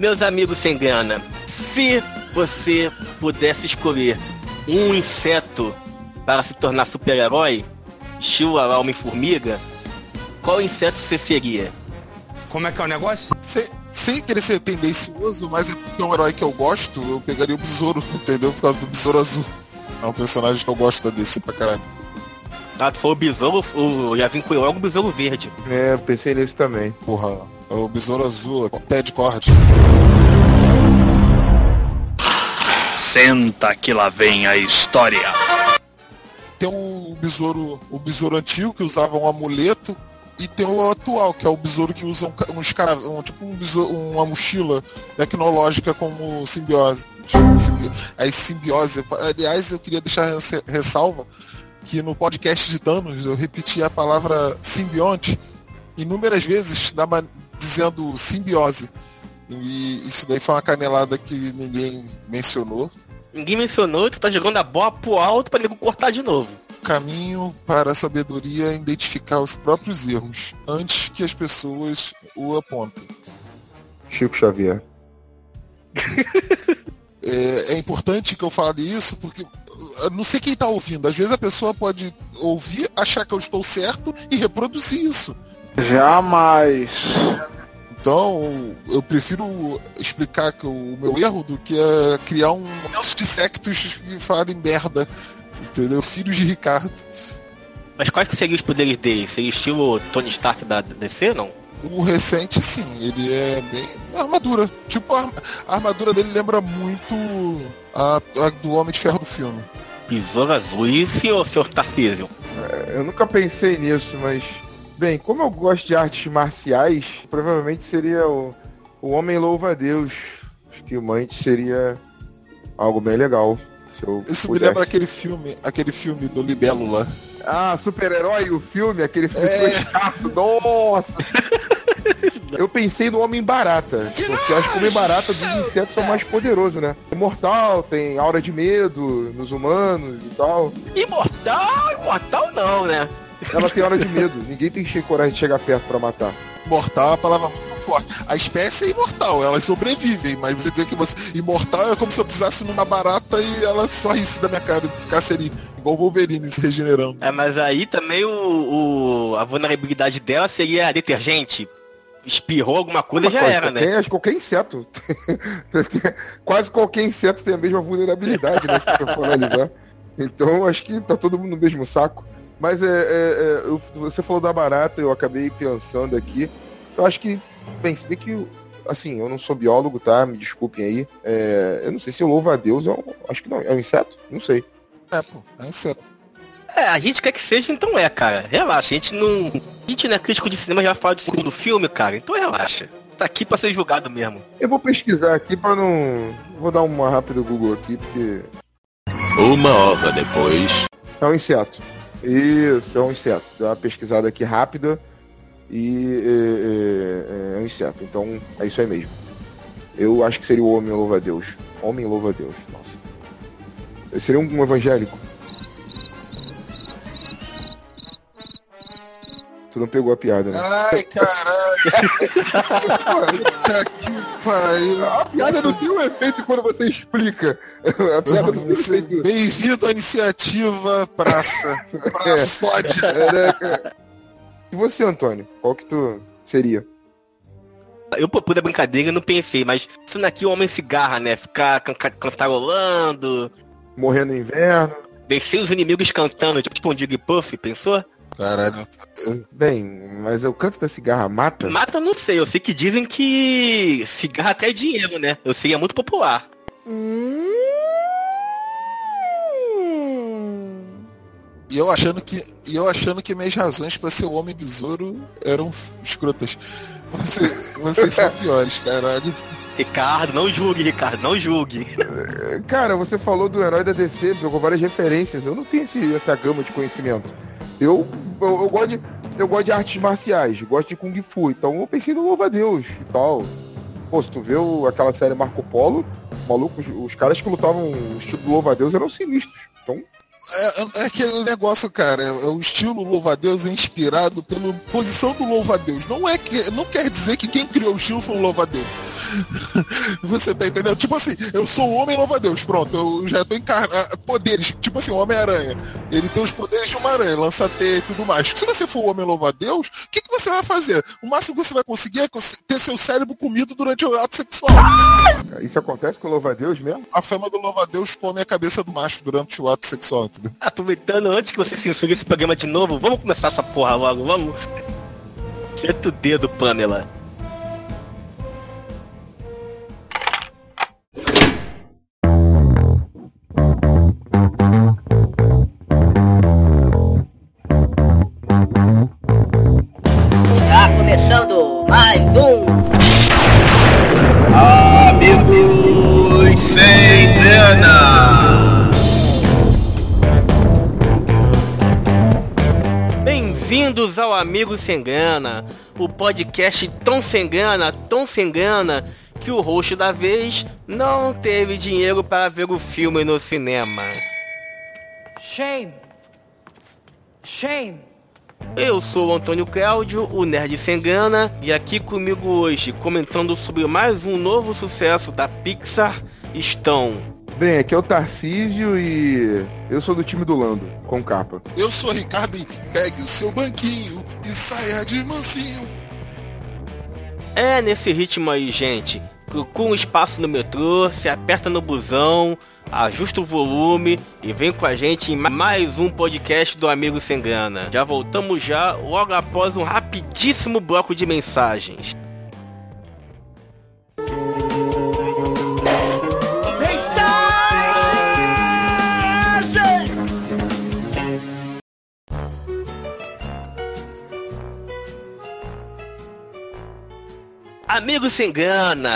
Meus amigos sem grana, se você pudesse escolher um inseto para se tornar super-herói, estilo Homem-Formiga, qual inseto você seria? Como é que é o negócio? Sem, sem querer ser tendencioso, mas é porque é um herói que eu gosto, eu pegaria o besouro, entendeu? Por causa do besouro azul. É um personagem que eu gosto da DC pra caralho. Ah, tu falou besouro, o, já vim com logo o besouro verde. É, pensei nisso também. Porra, o besouro azul, é Ted Cord. Senta que lá vem a história. Tem o besouro, o besouro antigo que usava um amuleto e tem o atual, que é o besouro que usa um, cara, um, tipo um besouro, uma mochila tecnológica como simbiose. Aí simbiose. Aliás, eu queria deixar ressalva que no podcast de Thanos eu repeti a palavra simbionte inúmeras vezes dizendo simbiose. E isso daí foi uma canelada que ninguém mencionou. Ninguém mencionou, tu tá jogando a bola pro alto pra nego cortar de novo. Caminho para a sabedoria é identificar os próprios erros antes que as pessoas o apontem. Chico Xavier. é, é importante que eu fale isso porque não sei quem tá ouvindo. Às vezes a pessoa pode ouvir, achar que eu estou certo e reproduzir isso. Jamais. Então, eu prefiro explicar que o meu erro do que é criar um lenço de sectos que falem merda. Entendeu? Filhos de Ricardo. Mas quais que seriam os poderes dele? Seria estilo Tony Stark da DC, não? O recente, sim. Ele é bem... Armadura. Tipo, a armadura dele lembra muito a, a do Homem de Ferro do filme. Besouro Azul. E o senhor, senhor Tarcísio? É, eu nunca pensei nisso, mas Bem, como eu gosto de artes marciais, provavelmente seria o, o Homem Louva a Deus. Acho que o Mante seria algo bem legal. Isso pudesse. me lembra aquele filme, aquele filme do Libélula. Ah, super-herói, o filme, aquele filme é. nossa! Eu pensei no Homem Barata, porque acho que o Homem Barata dos insetos é o mais poderoso, né? Imortal, tem aura de medo nos humanos e tal. Imortal? Imortal não, né? Ela tem hora de medo. Ninguém tem coragem de chegar perto para matar. Mortal é uma palavra muito forte. A espécie é imortal, elas sobrevivem, mas você dizer que você. Imortal é como se eu pisasse numa barata e ela só risse da minha cara e ficasse ali, igual o Wolverine se regenerando. É, mas aí também o, o a vulnerabilidade dela seria detergente espirrou alguma coisa Uma já coisa, era, né? Acho qualquer inseto. Quase qualquer inseto tem a mesma vulnerabilidade, né? Se você for analisar. Então acho que tá todo mundo no mesmo saco. Mas é, é, é eu, você falou da barata, eu acabei pensando aqui. Eu acho que, bem, se bem que, assim, eu não sou biólogo, tá? Me desculpem aí. É, eu não sei se o louva a Deus é um, acho que não, é um inseto? Não sei. É, pô, é um inseto. É, a gente quer que seja, então é, cara. Relaxa, a gente não. A gente não é crítico de cinema, já fala do segundo filme, cara. Então relaxa. Tá aqui pra ser julgado mesmo. Eu vou pesquisar aqui pra não. Vou dar uma rápida Google aqui, porque. Uma hora depois. É um inseto. Isso, é um inseto. Dá uma pesquisada aqui rápida e é, é, é, um inseto. Então é isso aí mesmo. Eu acho que seria o homem louva a Deus. Homem louva a Deus. Nossa. Seria um evangélico. Tu não pegou a piada, né? Ai, caralho! Puta que pariu! A piada não tem um efeito quando você explica. A piada não tem efeito. Bem-vindo à iniciativa Praça. Praçódia. É. E você, Antônio? Qual que tu seria? Eu, por da brincadeira, não pensei, mas isso daqui o homem cigarra, né? Ficar cantarolando. Morrer no inverno. Descer os inimigos cantando, tipo um Puff, pensou? Caralho. Bem, mas o canto da cigarra mata? Mata não sei, eu sei que dizem que cigarra até dinheiro, né? Eu sei, é muito popular. E eu achando que, e eu achando que minhas razões para ser o homem besouro eram escrotas. Você, vocês são piores, caralho. Ricardo, não julgue, Ricardo, não julgue. Cara, você falou do herói da DC, pegou várias referências. Eu não tenho esse, essa gama de conhecimento. Eu, eu, eu, gosto de, eu gosto de artes marciais, gosto de Kung Fu, então eu pensei no Louva Deus e tal. Pô, se tu vê o, aquela série Marco Polo, maluco, os, os caras que lutavam o estilo Louva Deus eram sinistros. Então, é, é, aquele negócio, cara. É, o estilo louva-a-Deus é inspirado pela posição do louva-a-Deus. Não, é que, não quer dizer que quem criou o estilo foi o louva-a-Deus. Você tá entendendo? Tipo assim, eu sou o homem louva-a-Deus, pronto, eu já tô encarnando. Poderes, tipo assim, o Homem-Aranha. Ele tem os poderes de uma aranha, lança teia e tudo mais. Se você for o homem louva-a-Deus, o que, que você vai fazer? O máximo que você vai conseguir é ter seu cérebro comido durante o ato sexual. Isso acontece com o louva-a-Deus mesmo? A fama do louva-a-Deus come a cabeça do macho durante o ato sexual, entendeu? Aproveitando, antes que você censure esse programa de novo, vamos começar essa porra logo, vamos. Senta o dedo, Pamela. Mais um Amigos sem grana. Bem-vindos ao Amigo Sem Grana, o podcast tão sem grana, tão sem grana, que o host da vez não teve dinheiro para ver o filme no cinema. Shame. Shame. Eu sou o Antônio Cláudio, o Nerd Sem Grana, e aqui comigo hoje, comentando sobre mais um novo sucesso da Pixar, estão... Bem, aqui é o Tarcísio e eu sou do time do Lando, com capa. Eu sou Ricardo e pegue o seu banquinho e saia de mansinho. É nesse ritmo aí, gente. Procura um espaço no metrô, se aperta no busão, ajusta o volume e vem com a gente em mais um podcast do Amigo Sem Grana. Já voltamos já logo após um rapidíssimo bloco de mensagens. Amigo sem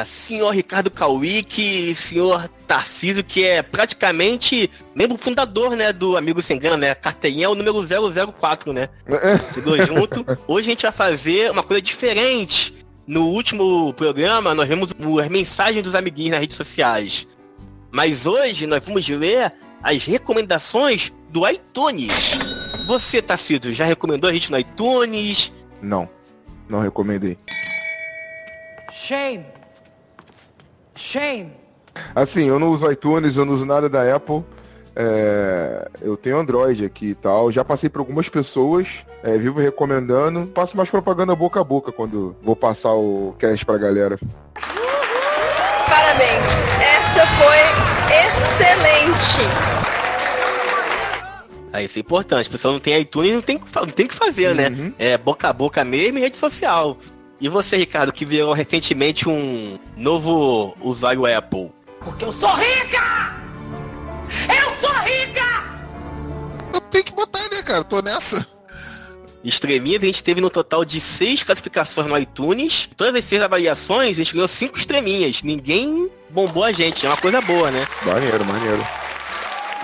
senhor Ricardo Kawick e senhor Tarcísio, que é praticamente membro fundador, né, do Amigo Sem Grana, né? Carteirinha é o número 004, né? Chegou junto. Hoje a gente vai fazer uma coisa diferente. No último programa, nós vimos as mensagens dos amiguinhos nas redes sociais. Mas hoje nós vamos ler as recomendações do iTunes. Você, Tarcísio, já recomendou a gente no iTunes? Não, não recomendei. Shame. Shame. Assim, eu não uso iTunes, eu não uso nada da Apple. É, eu tenho Android aqui e tal. Já passei por algumas pessoas, é, vivo recomendando. Passo mais propaganda boca a boca quando vou passar o cast pra galera. Parabéns, essa foi excelente. Ah, isso é importante. O pessoal não tem iTunes, não tem, não tem que fazer, né? Uhum. É boca a boca mesmo e rede social. E você, Ricardo, que virou recentemente um novo usuário Apple. Porque eu sou rica! Eu sou rica! Eu tenho que botar, né, cara? Tô nessa. Estrelinhas, a gente teve no total de seis classificações no iTunes. Todas as seis avaliações, a gente ganhou cinco estrelinhas. Ninguém bombou a gente. É uma coisa boa, né? Maneiro, maneiro.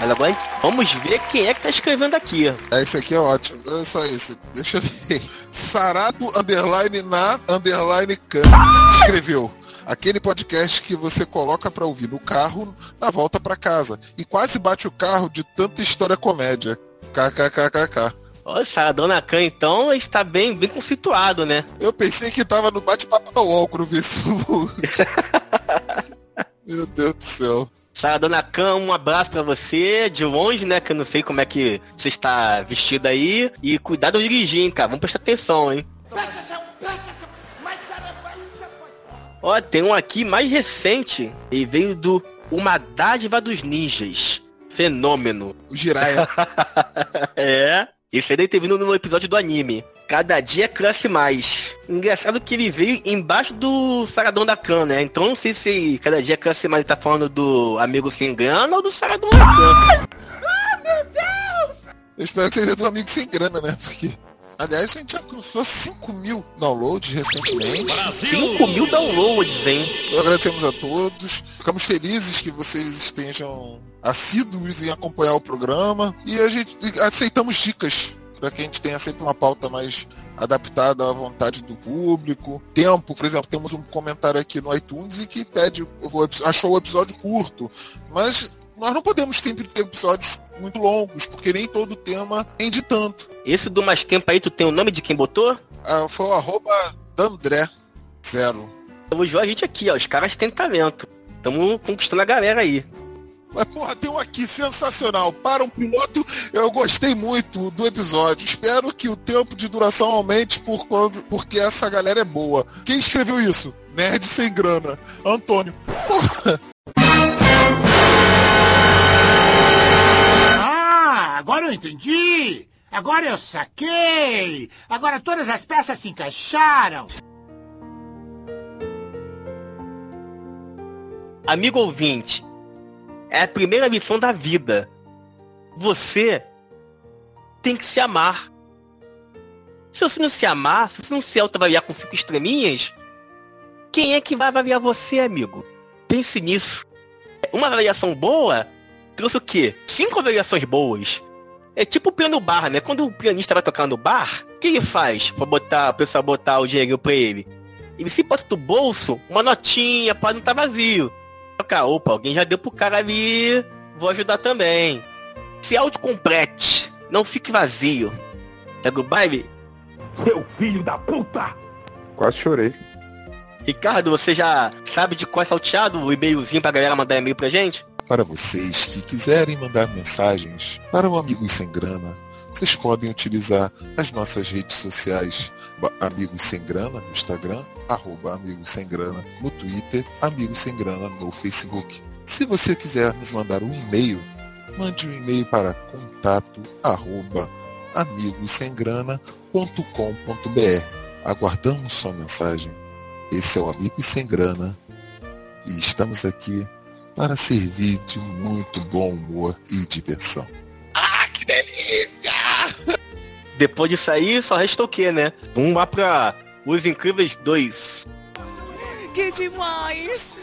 Mas agora vamos ver quem é que tá escrevendo aqui. É, esse aqui é ótimo. É só esse. Deixa eu ver. Sarado underline na underline can escreveu. Aquele podcast que você coloca pra ouvir no carro na volta pra casa. E quase bate o carro de tanta história comédia. KKKKK. Olha, Saradona Khan, então, está bem, bem conceituado, né? Eu pensei que tava no bate-papo da UOL quando vi esse Meu Deus do céu. Saradona Khan, um abraço pra você, de longe, né? Que eu não sei como é que você está vestido aí. E cuidado ao dirigir, hein, cara. Vamos prestar atenção, hein? Ó, tem um aqui mais recente. E veio do Uma Dádiva dos Ninjas. Fenômeno. O Jiraya. É. Esse aí vindo no episódio do anime. Cada dia cresce mais. Engraçado que ele veio embaixo do Saradão da Khan, né? Então não sei se cada dia cresce mais ele tá falando do Amigo Sem Grana ou do Saradão da Khan. Eu espero que seja do amigo sem grana, né? Porque. Aliás, a gente alcançou 5 mil downloads recentemente. 5 mil downloads, hein? Agradecemos a todos. Ficamos felizes que vocês estejam assíduos em acompanhar o programa. E a gente aceitamos dicas para que a gente tenha sempre uma pauta mais adaptada à vontade do público. Tempo, por exemplo, temos um comentário aqui no iTunes e que pede, achou o episódio curto. Mas nós não podemos sempre ter episódios muito longos, porque nem todo tema rende tanto. Esse do mais tempo aí, tu tem o nome de quem botou? Ah, foi o arroba Dandré Zero. Elogiou a gente aqui, ó. Os caras têm talento. Tamo conquistando a galera aí. Mas, porra, tem um aqui sensacional. Para um piloto, eu gostei muito do episódio. Espero que o tempo de duração aumente por quando, porque essa galera é boa. Quem escreveu isso? Nerd sem grana. Antônio. Porra. Agora eu entendi. Agora eu saquei. Agora todas as peças se encaixaram. Amigo ouvinte, é a primeira lição da vida. Você tem que se amar. Se você não se amar, se você não se autoavaliar com cinco estreminhas, quem é que vai avaliar você, amigo? Pense nisso. Uma avaliação boa trouxe o quê? Cinco avaliações boas. É tipo o piano bar, né? Quando o pianista vai tocar no bar, o que ele faz pra botar, o pessoal botar o dinheiro pra ele? Ele se bota do bolso uma notinha para não estar tá vazio. Opa, alguém já deu pro cara ali, vou ajudar também. Se autocomplete, não fique vazio. Pega o baile? Seu filho da puta! Quase chorei. Ricardo, você já sabe de qual é salteado o e-mailzinho pra galera mandar e-mail pra gente? Para vocês que quiserem mandar mensagens para o Amigos Sem Grana, vocês podem utilizar as nossas redes sociais Amigos Sem Grana no Instagram, arroba Amigos Sem Grana no Twitter, Amigos Sem Grana no Facebook. Se você quiser nos mandar um e-mail, mande um e-mail para contato arroba amigossemgrana.com.br. Aguardamos sua mensagem. Esse é o Amigos Sem Grana e estamos aqui para servir de muito bom humor e diversão. Ah, que delícia! Depois disso aí, só resta o quê, né? Vamos lá pra Os Incríveis 2. Que demais!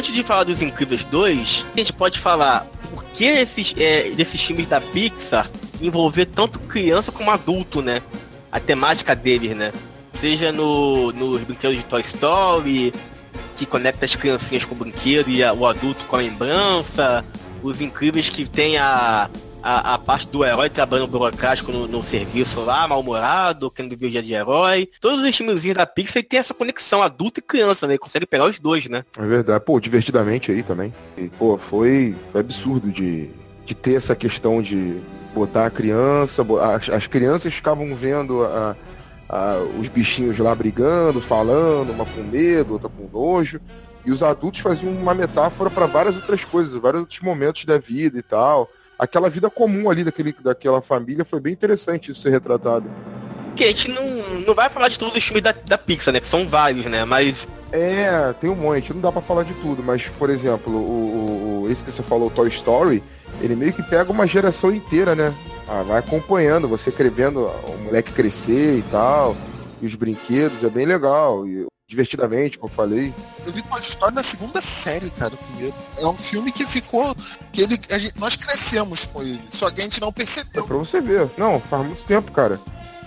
Antes de falar dos Incríveis 2, a gente pode falar por que esses, é, desses filmes da Pixar envolver tanto criança como adulto, né? A temática deles, né? Seja no, nos brinquedos de Toy Story, que conecta as criancinhas com o brinquedo e a, o adulto com a lembrança, os incríveis que tem a, a, a, parte do herói trabalhando burocrático no, no serviço lá, mal-humorado, querendo ver o dia de herói. Todos os filmezinhos da Pixar tem essa conexão adulto e criança, né? consegue pegar os dois, né? É verdade. Pô, divertidamente aí também. E, pô, foi, foi absurdo de, de ter essa questão de botar a criança, as, as crianças ficavam vendo a, a, os bichinhos lá brigando, falando, uma com medo, outra com nojo. E os adultos faziam uma metáfora para várias outras coisas, vários outros momentos da vida e tal aquela vida comum ali daquele, daquela família foi bem interessante isso ser retratado. Que a gente não, não vai falar de todos os filmes da, da Pixar, né? Que são vários, né? Mas. É, tem um monte, não dá para falar de tudo, mas, por exemplo, o, o, esse que você falou, Toy Story, ele meio que pega uma geração inteira, né? Ah, vai acompanhando, você vendo o moleque crescer e tal, e os brinquedos, é bem legal. E divertidamente, como eu falei. Eu vi Toy Story na segunda série, cara, primeiro. É um filme que ficou. que ele, gente, nós crescemos com ele, só que a gente não percebeu. É pra você ver. Não, faz muito tempo, cara.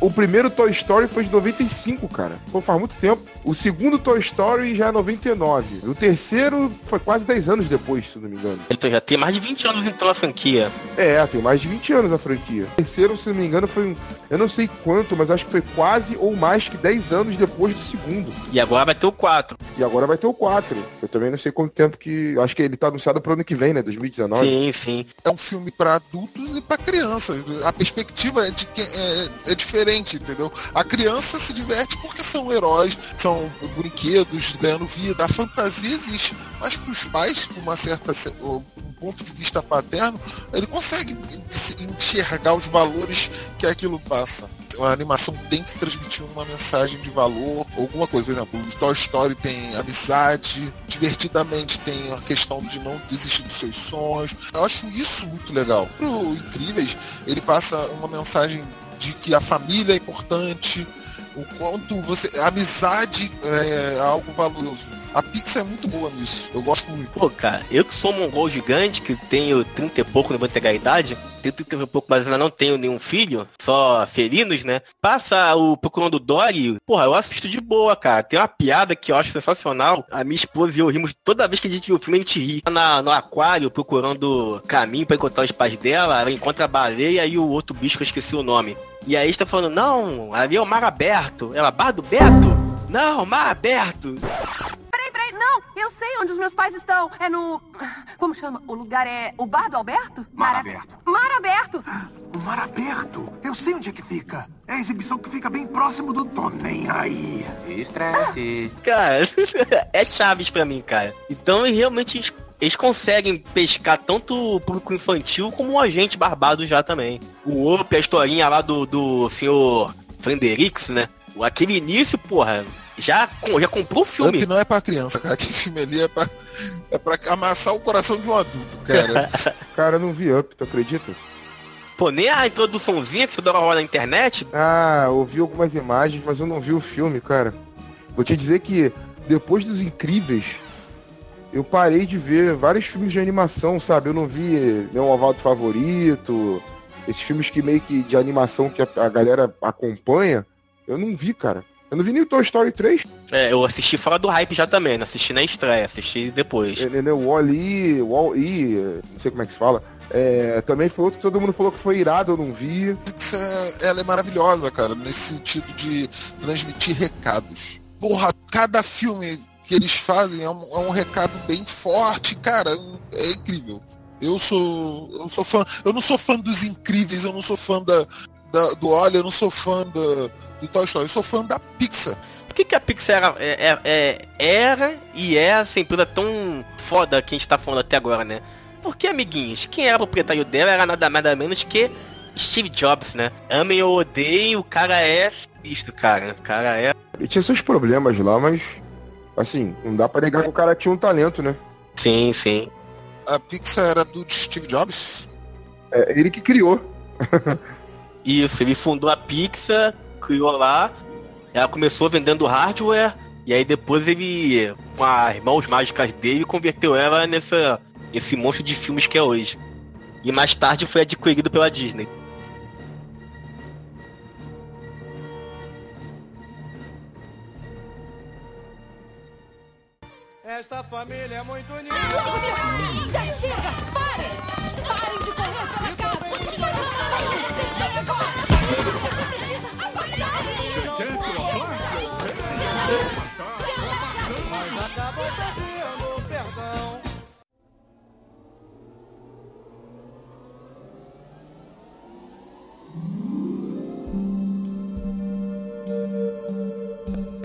O primeiro Toy Story foi de 95, cara. Pô, faz muito tempo. O segundo Toy Story já é 99. O terceiro foi quase 10 anos depois, se não me engano. Então já tem mais de 20 anos então a franquia. É, tem mais de 20 anos a franquia. O terceiro, se não me engano, foi um. Eu não sei quanto, mas acho que foi quase ou mais que 10 anos depois do segundo. E agora vai ter o 4. E agora vai ter o 4. Eu também não sei quanto tempo que. Acho que ele tá anunciado pro ano que vem, né? 2019. Sim, sim. É um filme para adultos e para crianças. A perspectiva é de que é, é diferente, entendeu? A criança se diverte porque são heróis, são brinquedos ganhando vida. A fantasia existe, mas para os pais, com uma certa um ponto de vista paterno, ele consegue enxergar os valores que aquilo passa. A animação tem que transmitir uma mensagem de valor, alguma coisa. Por exemplo, o Toy Story tem amizade, divertidamente tem a questão de não desistir dos seus sonhos. Eu acho isso muito legal. Pro Incríveis, ele passa uma mensagem de que a família é importante, o quanto você. A amizade é algo valoroso. A Pixar é muito boa nisso. Eu gosto muito. Pô, cara, eu que sou um mongol gigante, que tenho 30 e pouco, não vou entregar a idade, tenho 30 e pouco, mas ainda não tenho nenhum filho, só felinos, né? Passa o Procurando Dory, porra, eu assisto de boa, cara. Tem uma piada que eu acho sensacional. A minha esposa e eu rimos toda vez que a gente viu o filme, a gente ri. Na, no aquário, procurando caminho pra encontrar os pais dela, ela encontra a baleia e o outro bicho que eu esqueci o nome. E aí está falando, não, ali é o mar aberto. Ela, bar do Beto? Não, mar aberto. Peraí, peraí, não! Eu sei onde os meus pais estão. É no. Como chama? O lugar é. O bar do Alberto? Mar aberto. Mar aberto! O mar aberto? Eu sei onde é que fica. É a exibição que fica bem próximo do Tô Nem Aí. Estresse. Cara, é Chaves pra mim, cara. Então realmente eles, eles conseguem pescar tanto o público infantil como o agente barbado já também. O Op, a historinha lá do, do senhor Frenderix, né? O- Aquele início, porra, já, já comprou o filme. Up não é pra criança, cara. Aquele filme ali é pra, é pra amassar o coração de um adulto, cara. Cara, eu não vi Up, tu acredita? Pô, nem a introduçãozinha que toda hora rola na internet. Ah, eu vi algumas imagens, mas eu não vi o filme, cara. Vou te dizer que depois dos Incríveis, eu parei de ver vários filmes de animação, sabe? Eu não vi Meu Ovaldo Favorito, esses filmes que meio que de animação que a, a galera acompanha, eu não vi, cara. Eu não vi nem o Toy Story 3, É, eu assisti fora do hype já também, não assisti na estreia, assisti depois. entendeu? O Wall-E, Wall-E, não sei como é que se fala. É, também foi outro que todo mundo falou que foi irado, eu não vi. Pixar, ela é maravilhosa, cara, nesse sentido de transmitir recados. Porra, cada filme que eles fazem é um, é um recado bem forte, cara, é incrível. Eu sou, eu sou fã, eu não sou fã dos incríveis, eu não sou fã da, da- do Olha, eu não sou fã da, do Toy Story, eu sou fã da Pixar. Por que, que a Pixar era, é- é- é- era e é essa empresa tão foda que a gente tá falando até agora, né? Porque, amiguinhos, quem era proprietário dela era nada mais nada menos que Steve Jobs, né? Amem ou odeiem, o cara é visto, cara. O cara é. Ele tinha seus problemas lá, mas assim, não dá pra negar que o cara tinha um talento, né? Sim, sim. A Pixar era do Steve Jobs? É ele que criou. Isso, ele fundou a Pixar, criou lá, ela começou vendendo hardware, e aí depois ele, com as mãos mágicas dele, converteu ela nessa, esse monstro de filmes que é hoje. E mais tarde foi adquirido pela Disney. Esta família é muito unida. Já chega! Parem! Parem de correr pela casa! Mas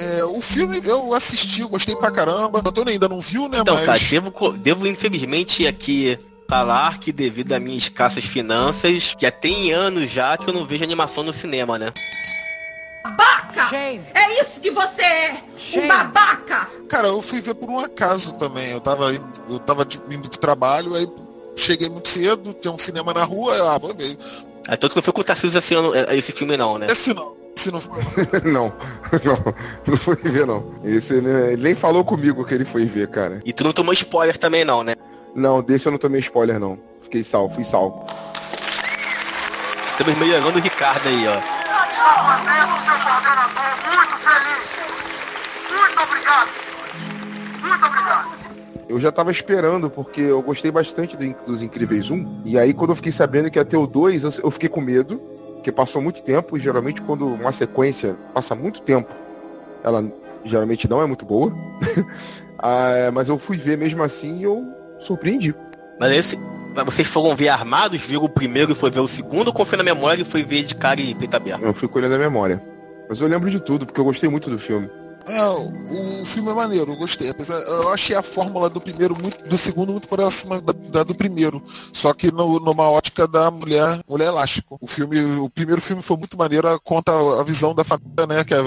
É, o filme eu assisti, eu gostei pra caramba. Antônio ainda não viu, né? Então, mas cara, devo, devo infelizmente aqui falar que devido a minhas escassas finanças, já tem anos já que eu não vejo animação no cinema, né? Babaca! Shame. É isso que você é! Shame. Um babaca! Cara, eu fui ver por um acaso também. Eu tava, indo- eu tava indo pro trabalho, aí cheguei muito cedo, tinha um cinema na rua, eu, ah, vou ver. É tanto que não foi com o Tarcísio esse, ano, é, esse filme não, né? Esse não, esse não foi. não, não, não foi ver não. Esse né, ele nem falou comigo que ele foi ver, cara. E tu não tomou spoiler também não, né? Não, desse eu não tomei spoiler não. Fiquei salvo, fui salvo. Estamos melhorando o Ricardo aí, ó. Está fazendo seu coordenador muito feliz. Muito obrigado, senhores. Muito obrigado. Eu já tava esperando, porque eu gostei bastante do dos Incríveis 1. E aí, quando eu fiquei sabendo que ia ter o 2, eu, eu fiquei com medo, porque passou muito tempo, e geralmente quando uma sequência passa muito tempo, ela geralmente não é muito boa. Ah, mas eu fui ver mesmo assim e eu surpreendi. Mas esse. mas Vocês foram ver armados, viram o primeiro e foi ver o segundo, ou confiou na memória e foi ver de cara e peito aberto? Eu fui colhendo a memória. Mas eu lembro de tudo, porque eu gostei muito do filme. É, o, filme é maneiro, eu gostei. Apesar, eu achei a fórmula do primeiro muito, do segundo muito próxima da, da do primeiro. Só que no- numa ótica da mulher, mulher elástico. O filme, o primeiro filme foi muito maneiro, conta a visão da família, né? Que é,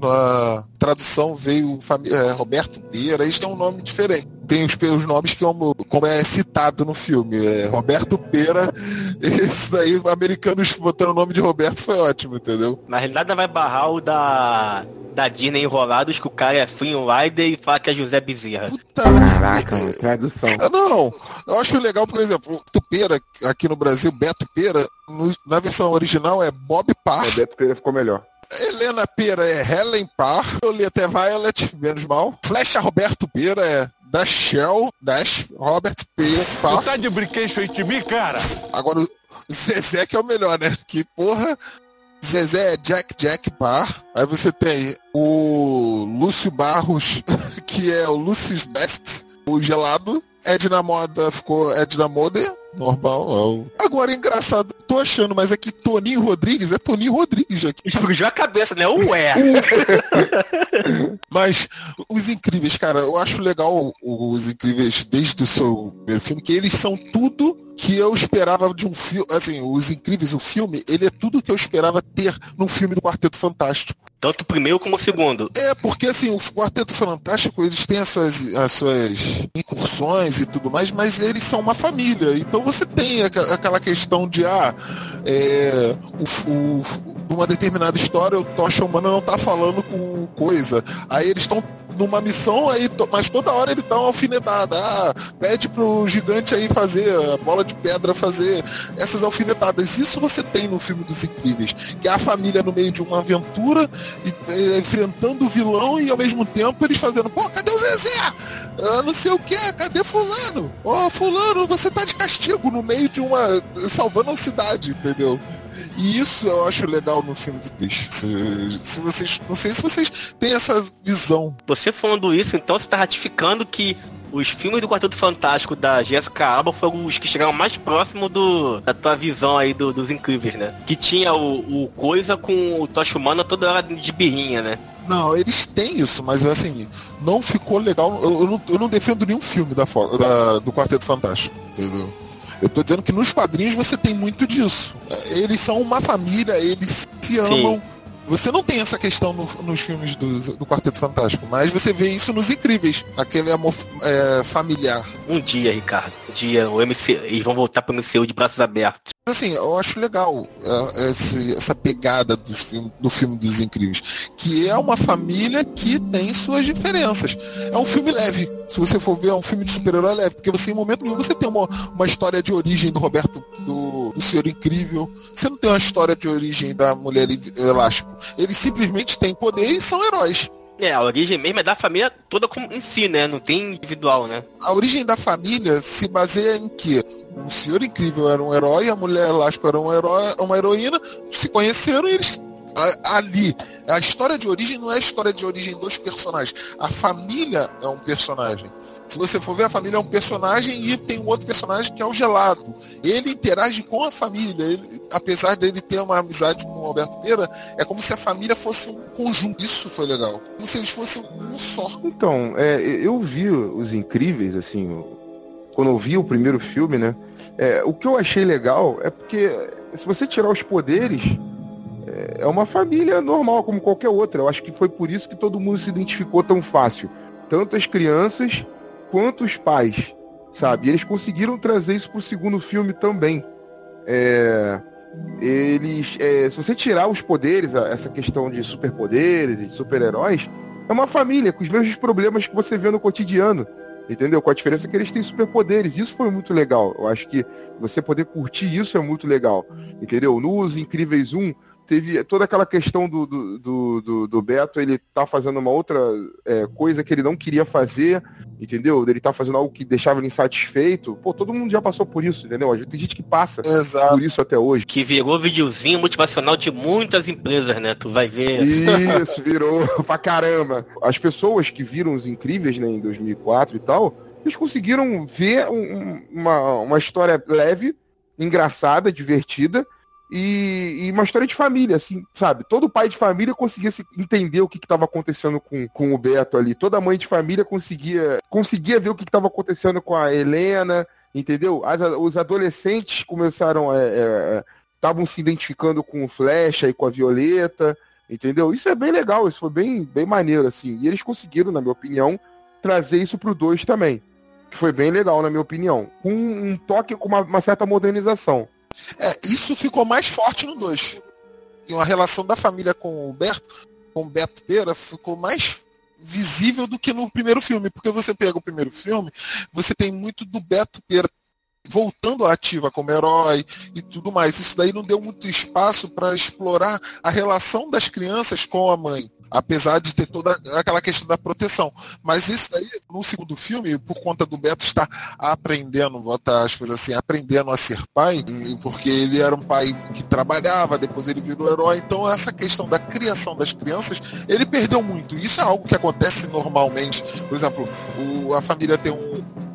na tradução veio é, Roberto Pera, eles têm um nome diferente. Tem os, os nomes que como, como é citado no filme. É Roberto Pera, esse daí, americanos botando o nome de Roberto foi ótimo, entendeu? Mas nada vai barrar o da da Disney enrolados que o cara é Flynn Rider e fala que é José Bezerra. Puta, Caraca, tradução. Ah, Não, eu acho legal, por exemplo, o Pera, aqui no Brasil, Beto Pera, no- na versão original é Bob Parr, O Beto Pereira ficou melhor. Helena Pera é Helen Parr, Violeta é Violet, menos mal, Flecha Roberto Pera é Dashel, Dash, Robert P. Parr. Tá de brinquedo de mim, cara? Agora o Zezé que é o melhor, né? Que porra. Zezé é Jack Jack Parr. Aí você tem o Lúcio Barros, que é o Lucius Best, o gelado. Edna Moda ficou Edna Moder. Normal. é Agora, engraçado, tô achando, mas é que Toninho Rodrigues é Toninho Rodrigues aqui. Explodiu a cabeça, né? Ué. Mas os incríveis, cara, eu acho legal os incríveis desde o seu primeiro filme, que eles são tudo que eu esperava de um filme. Assim, os incríveis, o filme, ele é tudo que eu esperava ter num filme do Quarteto Fantástico. Tanto o primeiro como o segundo. É, porque assim, o Quarteto Fantástico, eles têm as suas, as suas incursões e tudo mais, mas eles são uma família. Então você tem aquela questão de, ah, é, o, o- numa determinada história o Tocha Humana não tá falando com coisa. Aí eles estão numa missão, aí, mas toda hora ele dá uma alfinetada. Ah, pede pro gigante aí fazer, a bola de pedra fazer essas alfinetadas. Isso você tem no filme dos Incríveis, que é a família no meio de uma aventura, e, eh, enfrentando o vilão e ao mesmo tempo eles fazendo, pô, cadê o Zezé? Ah, não sei o que, cadê fulano? Ó, fulano, você tá de castigo no meio de uma. salvando a cidade, entendeu? E isso eu acho legal no filme do Chris. Se, se vocês. Não sei se vocês têm essa visão. Você falando isso, então você tá ratificando que os filmes do Quarteto Fantástico da Jessica Alba foram os que chegaram mais próximo do, da tua visão aí do- dos incríveis, né? Que tinha o, o coisa com o Tocha Humana toda hora de birrinha, né? Não, eles têm isso, mas assim, não ficou legal. Eu, eu não, eu não defendo nenhum filme da, da- do Quarteto Fantástico, entendeu? Eu tô dizendo que nos quadrinhos você tem muito disso. Eles são uma família, eles se amam. Você não tem essa questão no- nos filmes do, do Quarteto Fantástico, mas você vê isso nos Incríveis, aquele amor é, familiar. Um dia, Ricardo. Um dia o MC, eles vão voltar pro MCU de braços abertos. Assim, eu acho legal é, esse- essa pegada do filme, do filme dos Incríveis, que é uma família que tem suas diferenças. É um filme leve. Se você for ver, é um filme de super-herói leve, porque você em momento nenhum você tem uma, uma história de origem do Roberto, do, do Senhor Incrível. Você não tem uma história de origem da Mulher Elástico. Eles simplesmente têm poder e são heróis. É, a origem mesmo é da família toda como em si, né? Não tem individual, né? A origem da família se baseia em que o Senhor Incrível era um herói, a Mulher Elástico era um herói, uma heroína, se conheceram e eles ali. A história de origem não é a história de origem dos personagens. A família é um personagem. Se você for ver, a família é um personagem e tem um outro personagem que é o Gelado. Ele interage com a família. Ele, apesar dele ter uma amizade com o Roberto Pereira, é como se a família fosse um conjunto. Isso foi legal. Como se eles fossem um só. Então, é, eu vi os incríveis, assim, quando eu vi o primeiro filme, né? é, o que eu achei legal é porque se você tirar os poderes, é, é uma família normal, como qualquer outra. Eu acho que foi por isso que todo mundo se identificou tão fácil. Tanto as crianças quanto os pais, sabe? E eles conseguiram trazer isso pro segundo filme também. É, eles, é, se você tirar os poderes, essa questão de superpoderes e de super-heróis, é uma família com os mesmos problemas que você vê no cotidiano. Entendeu? Com a diferença que eles têm superpoderes. Isso foi muito legal. Eu acho que você poder curtir isso é muito legal. Entendeu? Nos Incríveis 1, teve toda aquela questão do, do, do, do- Beto, ele tá fazendo uma outra é, coisa que ele não queria fazer, entendeu? Ele tá fazendo algo que deixava ele insatisfeito. Pô, todo mundo já passou por isso, entendeu? Tem gente que passa Exato. por isso até hoje. Que virou videozinho motivacional de muitas empresas, né? Tu vai ver. Isso, virou pra caramba. As pessoas que viram os incríveis, né, em 2004 e tal, eles conseguiram ver um- uma, uma história leve, engraçada, divertida e, e uma história de família, assim, sabe? Todo pai de família conseguia se entender o que estava acontecendo com, com o Beto ali. Toda mãe de família conseguia, conseguia ver o que estava acontecendo com a Helena, entendeu? As- os adolescentes começaram a. é, estavam se identificando com o Flecha e com a Violeta, entendeu? Isso é bem legal, isso foi bem, bem maneiro, assim. E eles conseguiram, na minha opinião, trazer isso pro 2 também. Que foi bem legal, na minha opinião. Com um toque, com uma, uma certa modernização. É, isso ficou mais forte no 2. E uma relação da família com o Berto. com Beto Pera ficou mais visível do que no primeiro filme, porque você pega o primeiro filme, você tem muito do Beto Pera voltando à ativa como herói e tudo mais. Isso daí não deu muito espaço para explorar a relação das crianças com a mãe. Apesar de ter toda aquela questão da proteção. Mas isso daí, no segundo filme, por conta do Beto estar aprendendo, botar aspas assim, aprendendo a ser pai, porque ele era um pai que trabalhava, depois ele virou herói. Então, essa questão da criação das crianças, ele perdeu muito. Isso é algo que acontece normalmente. Por exemplo, o, a família tem um,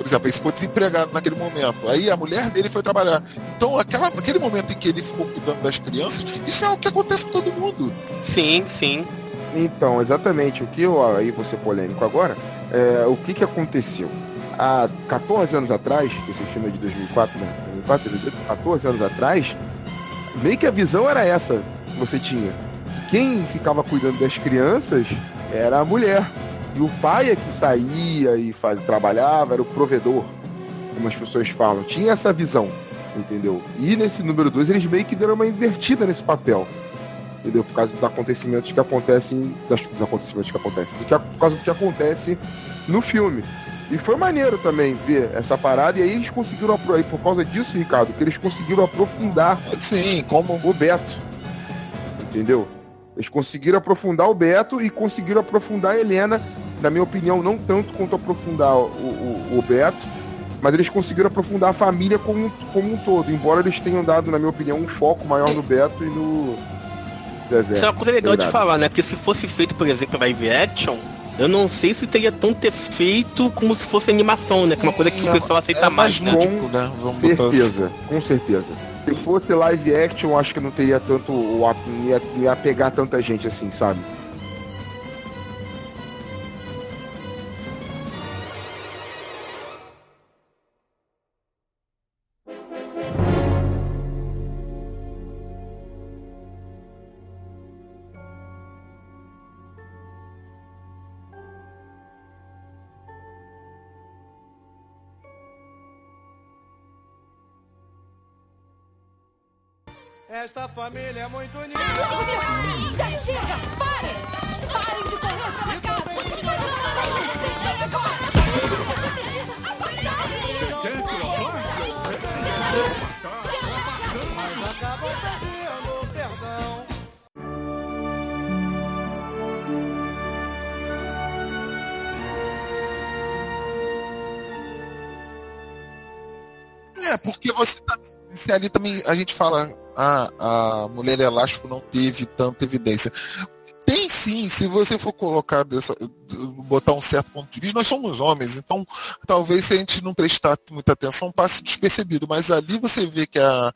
por exemplo, ele ficou desempregado naquele momento. Aí a mulher dele foi trabalhar. Então, aquela, aquele momento em que ele ficou cuidando das crianças, isso é algo que acontece com todo mundo. Sim, sim. Então, exatamente. O que eu aí vou ser polêmico agora, é, o que, que aconteceu? Há 14 anos atrás, esse filme é de 2004, né? 2004, 14 anos atrás, meio que a visão era essa que você tinha. Quem ficava cuidando das crianças era a mulher. E o pai é que saía e faz, trabalhava, era o provedor, como as pessoas falam. Tinha essa visão, entendeu? E nesse número 2 eles meio que deram uma invertida nesse papel. Entendeu? Por causa dos acontecimentos que acontecem. Das, dos acontecimentos que acontecem. Que, por causa do que acontece no filme. E foi maneiro também ver essa parada. E aí eles conseguiram, aí por causa disso, Ricardo, que eles conseguiram aprofundar Sim, como o Beto. Entendeu? Eles conseguiram aprofundar o Beto e conseguiram aprofundar a Helena. Na minha opinião, não tanto quanto aprofundar o, o, o Beto, mas eles conseguiram aprofundar a família como, como um todo. Embora eles tenham dado, na minha opinião, um foco maior no Beto e no Zezé. Isso é uma coisa legal Verdade. de falar, né? Porque se fosse feito, por exemplo, live action, eu não sei se teria tão ter feito como se fosse animação, né? Que é uma coisa que o pessoal aceita é mais, mais né? lúdico, né? Vamos botar assim. certeza, com certeza. Se fosse live action, acho que não teria tanto. Não ia, não ia pegar tanta gente assim, sabe? Esta família é muito unida. Já chega! Parem! Parem de correr pela casa! Mas acabam perdendo o perdão. É, porque você tá. Se ali também a gente fala, ah, a mulher elástico não teve tanta evidência. Tem sim, se você for colocar dessa, botar um certo ponto de vista, nós somos homens, então talvez se a gente não prestar muita atenção, passe despercebido. Mas ali você vê que a,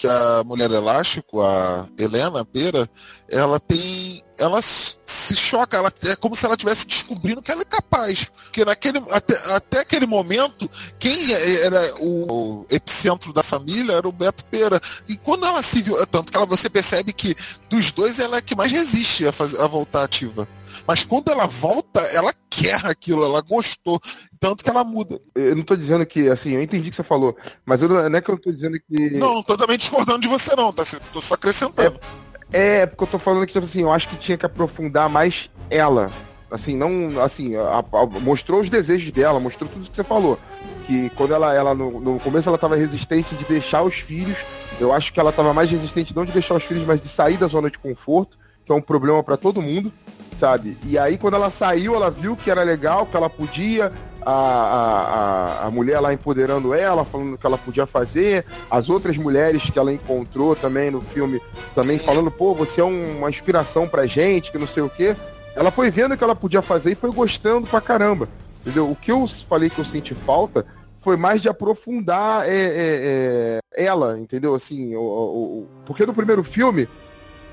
que a mulher elástico, a Helena Pera, ela tem. Ela se choca, ela é como se ela estivesse descobrindo que ela é capaz. Porque naquele, até, até aquele momento, quem era o, o epicentro da família era o Beto Pera. E quando ela se viu, tanto que ela, você percebe que dos dois ela é que mais resiste a, fazer, a voltar ativa. Mas quando ela volta, ela quer aquilo, ela gostou. Tanto que ela muda. Eu não tô dizendo que, assim, eu entendi o que você falou, mas eu não, não é que eu tô dizendo que. Não, não tô também discordando de você, não, tá? Tô só acrescentando. É, porque eu tô falando que, tipo assim, eu acho que tinha que aprofundar mais ela. Assim, não. Assim, a- a- mostrou os desejos dela, mostrou tudo que você falou. Que quando ela, ela no, no começo ela tava resistente de deixar os filhos. Eu acho que ela tava mais resistente não de deixar os filhos, mas de sair da zona de conforto, que é um problema pra todo mundo, sabe? E aí quando ela saiu, ela viu que era legal, que ela podia, a, a, a, mulher lá empoderando ela, falando que ela podia fazer, as outras mulheres que ela encontrou também no filme, também falando, pô, você é um- uma inspiração pra gente, que não sei o quê. Ela foi vendo o que ela podia fazer e foi gostando pra caramba. Entendeu? O que eu falei que eu senti falta foi mais de aprofundar é, é, é, ela, entendeu? Assim, o, o- o- porque no primeiro filme,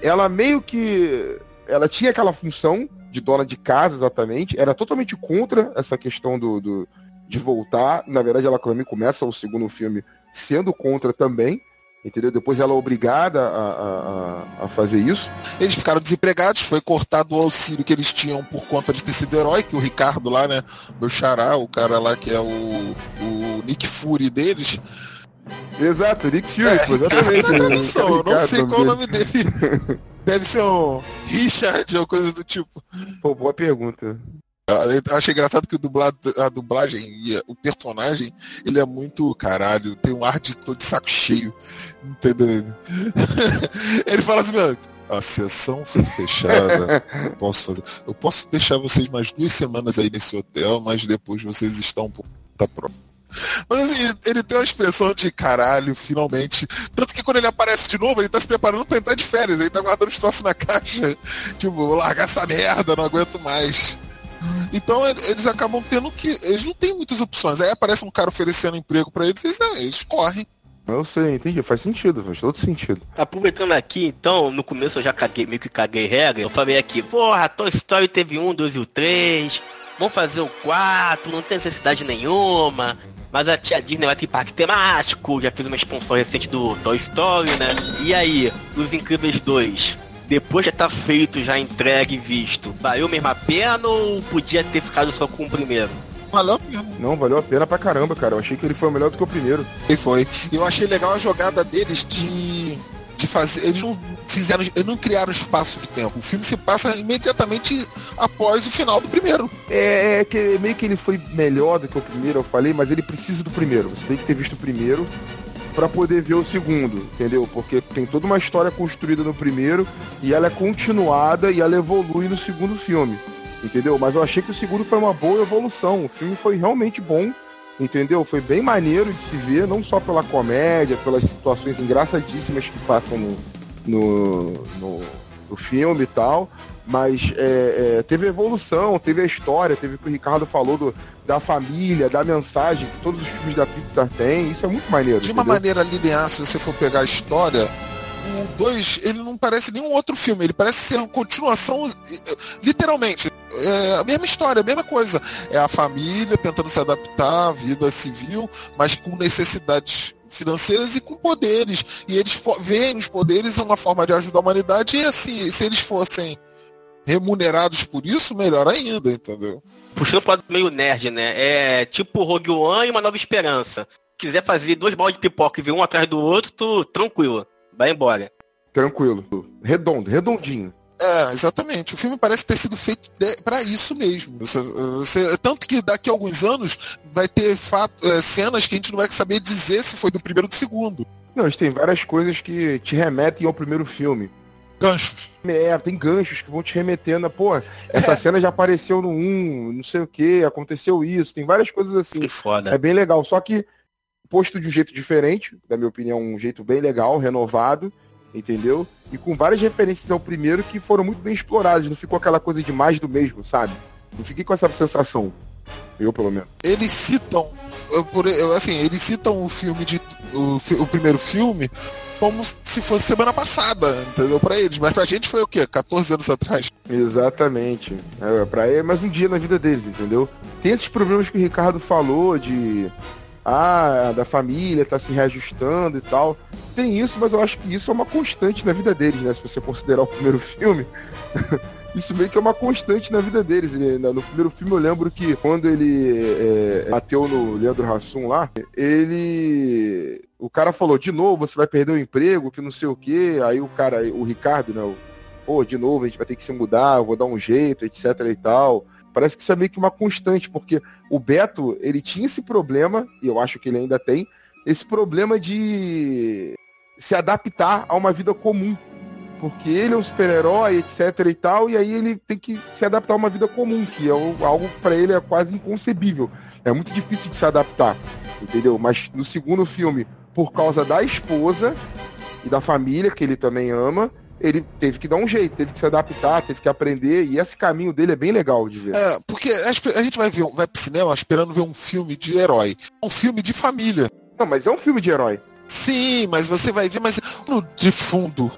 ela meio que. Ela tinha aquela função de dona de casa, exatamente. Era totalmente contra essa questão do, do- de voltar. Na verdade, ela também começa o segundo filme sendo contra também. Entendeu? Depois ela é obrigada a, a- a- fazer isso. Eles ficaram desempregados, foi cortado o auxílio que eles tinham por conta de ter sido herói, que o Ricardo lá, né? Meu xará, o cara lá que é o, o Nick Fury deles. Exato, Nick Fury, É, exatamente. Ricardo Tradução, eu não sei qual é o nome dele. Deve ser um Richard ou coisa do tipo. Pô, boa pergunta. Ah, Eu achei engraçado que o dublado, a dublagem e o personagem, ele é muito caralho, tem um ar de todo de saco cheio. Entendeu? Ele fala assim, meu, a sessão foi fechada. Posso fazer. Eu posso deixar vocês mais duas semanas aí nesse hotel, mas depois vocês estão um pouco tá pronto. Mas assim, ele tem uma expressão de caralho, finalmente. Tanto que quando ele aparece de novo, ele tá se preparando pra entrar de férias, ele tá guardando os troços na caixa. Tipo, vou largar essa merda, não aguento mais. Então ele- eles acabam tendo que. Eles não têm muitas opções. Aí aparece um cara oferecendo emprego pra eles, eles, não, eles correm. Eu sei, entendi. Faz sentido, faz todo sentido. Aproveitando aqui, então, no começo eu já caguei, meio que caguei regra. Eu falei aqui, porra, Toy Story teve um, dois e o três. Vamos fazer o quatro, não tem necessidade nenhuma. Mas a tia Disney vai ter parque temático, já fez uma expansão recente do Toy Story, né? E aí, Os Incríveis 2, depois já tá feito, já entregue e visto. Valeu mesmo a pena ou podia ter ficado só com o primeiro? Valeu a pena. Não, valeu a pena pra caramba, cara. Eu achei que ele foi melhor do que o primeiro. E foi. E eu achei legal a jogada deles de. De fazer. Eles não fizeram. Eles não criaram espaço de tempo. O filme se passa imediatamente após o final do primeiro. É, é que meio que ele foi melhor do que o primeiro, eu falei, mas ele precisa do primeiro. Você tem que ter visto o primeiro pra poder ver o segundo, entendeu? Porque tem toda uma história construída no primeiro e ela é continuada e ela evolui no segundo filme, entendeu? Mas eu achei que o segundo foi uma boa evolução. O filme foi realmente bom, entendeu? Foi bem maneiro de se ver, não só pela comédia, pelas situações engraçadíssimas que passam no, no, no, no filme e tal. Mas é, é, teve evolução, teve a história, teve o que o Ricardo falou do, da família, da mensagem que todos os filmes da Pixar têm. Isso é muito maneiro. De uma entendeu? maneira linear, se você for pegar a história, o 2, ele não parece nenhum outro filme, ele parece ser uma continuação, literalmente. É a mesma história, a mesma coisa. É a família tentando se adaptar à vida civil, mas com necessidades financeiras e com poderes. E eles veem os poderes uma forma de ajudar a humanidade, e assim, se eles fossem remunerados por isso, melhor ainda, entendeu? Puxando pro lado meio nerd, né? É tipo Rogue One e uma Nova Esperança. Quiser fazer dois baldes de pipoca e ver um atrás do outro, tu tranquilo. Vai embora. Tranquilo. Redondo, redondinho. É, exatamente. O filme parece ter sido feito pra isso mesmo. Você- você- tanto que daqui a alguns anos vai ter fato, é, cenas que a gente não vai saber dizer se foi do primeiro ou do segundo. Não, eles têm várias coisas que te remetem ao primeiro filme. Ganchos. É, tem ganchos que vão te remetendo a, pô, essa cena já apareceu no 1, não sei o que, aconteceu isso, tem várias coisas assim. Que foda. É bem legal, só que posto de um jeito diferente, na minha opinião, um jeito bem legal, renovado, entendeu? E com várias referências ao primeiro que foram muito bem exploradas, não ficou aquela coisa de mais do mesmo, sabe? Não fiquei com essa sensação. Eu, pelo menos. Eles citam, assim, eles citam o filme de. O, o primeiro filme como se fosse semana passada, entendeu? Pra eles. Mas pra gente foi o quê? 14 anos atrás. Exatamente. É, pra é mais um dia na vida deles, entendeu? Tem esses problemas que o Ricardo falou de. Ah, da família tá se reajustando e tal. Tem isso, mas eu acho que isso é uma constante na vida deles, né? Se você considerar o primeiro filme. isso meio que é uma constante na vida deles. Ele- no primeiro filme eu lembro que quando ele é, bateu no Leandro Hassum lá, ele. O cara falou, de novo, você vai perder o emprego, que não sei o quê. Aí o cara, o Ricardo, né? Pô, de novo, a gente vai ter que se mudar, eu vou dar um jeito, etc e tal. Parece que isso é meio que uma constante, porque o Beto, ele tinha esse problema, e eu acho que ele ainda tem, esse problema de se adaptar a uma vida comum. Porque ele é um super-herói, etc e tal, e aí ele tem que se adaptar a uma vida comum, que é algo pra ele é quase inconcebível. É muito difícil de se adaptar, entendeu? Mas no segundo filme, por causa da esposa e da família, que ele também ama, ele teve que dar um jeito, teve que se adaptar, teve que aprender, e esse caminho dele é bem legal de ver. É, porque a gente vai ver, vai pro cinema esperando ver um filme de herói. Um filme de família. Não, mas é um filme de herói. Sim, mas você vai ver, mas no de fundo.